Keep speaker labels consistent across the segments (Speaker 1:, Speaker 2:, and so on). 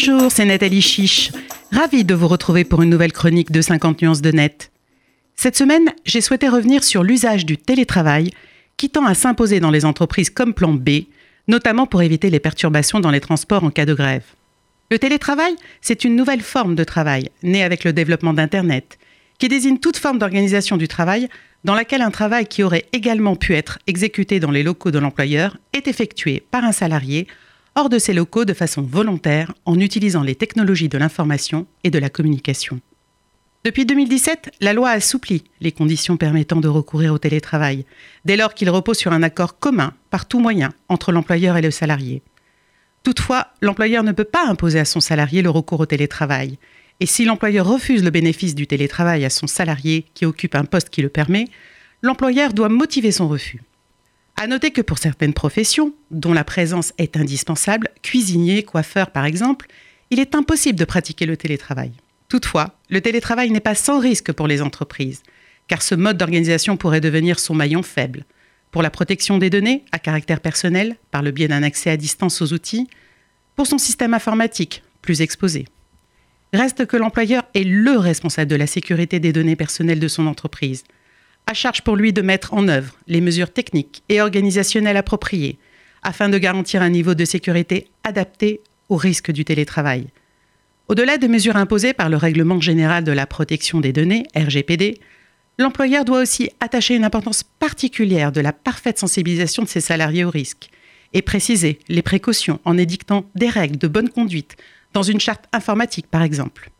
Speaker 1: Bonjour, c'est Nathalie Chiche. Ravie de vous retrouver pour une nouvelle chronique de 50 nuances de net. Cette semaine, j'ai souhaité revenir sur l'usage du télétravail qui tend à s'imposer dans les entreprises comme plan B, notamment pour éviter les perturbations dans les transports en cas de grève. Le télétravail, c'est une nouvelle forme de travail, née avec le développement d'Internet, qui désigne toute forme d'organisation du travail dans laquelle un travail qui aurait également pu être exécuté dans les locaux de l'employeur est effectué par un salarié hors de ses locaux de façon volontaire en utilisant les technologies de l'information et de la communication. Depuis 2017, la loi assouplit les conditions permettant de recourir au télétravail, dès lors qu'il repose sur un accord commun, par tout moyen, entre l'employeur et le salarié. Toutefois, l'employeur ne peut pas imposer à son salarié le recours au télétravail, et si l'employeur refuse le bénéfice du télétravail à son salarié qui occupe un poste qui le permet, l'employeur doit motiver son refus. À noter que pour certaines professions, dont la présence est indispensable, cuisinier, coiffeur par exemple, il est impossible de pratiquer le télétravail. Toutefois, le télétravail n'est pas sans risque pour les entreprises, car ce mode d'organisation pourrait devenir son maillon faible. Pour la protection des données à caractère personnel, par le biais d'un accès à distance aux outils, pour son système informatique, plus exposé. Reste que l'employeur est le responsable de la sécurité des données personnelles de son entreprise, à charge pour lui de mettre en œuvre les mesures techniques et organisationnelles appropriées afin de garantir un niveau de sécurité adapté au risque du télétravail. Au-delà des mesures imposées par le Règlement général de la protection des données, RGPD, l'employeur doit aussi attacher une importance particulière de la parfaite sensibilisation de ses salariés au risque et préciser les précautions en édictant des règles de bonne conduite dans une charte informatique par exemple.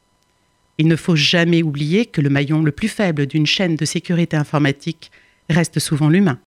Speaker 1: Il ne faut jamais oublier que le maillon le plus faible d'une chaîne de sécurité informatique reste souvent l'humain.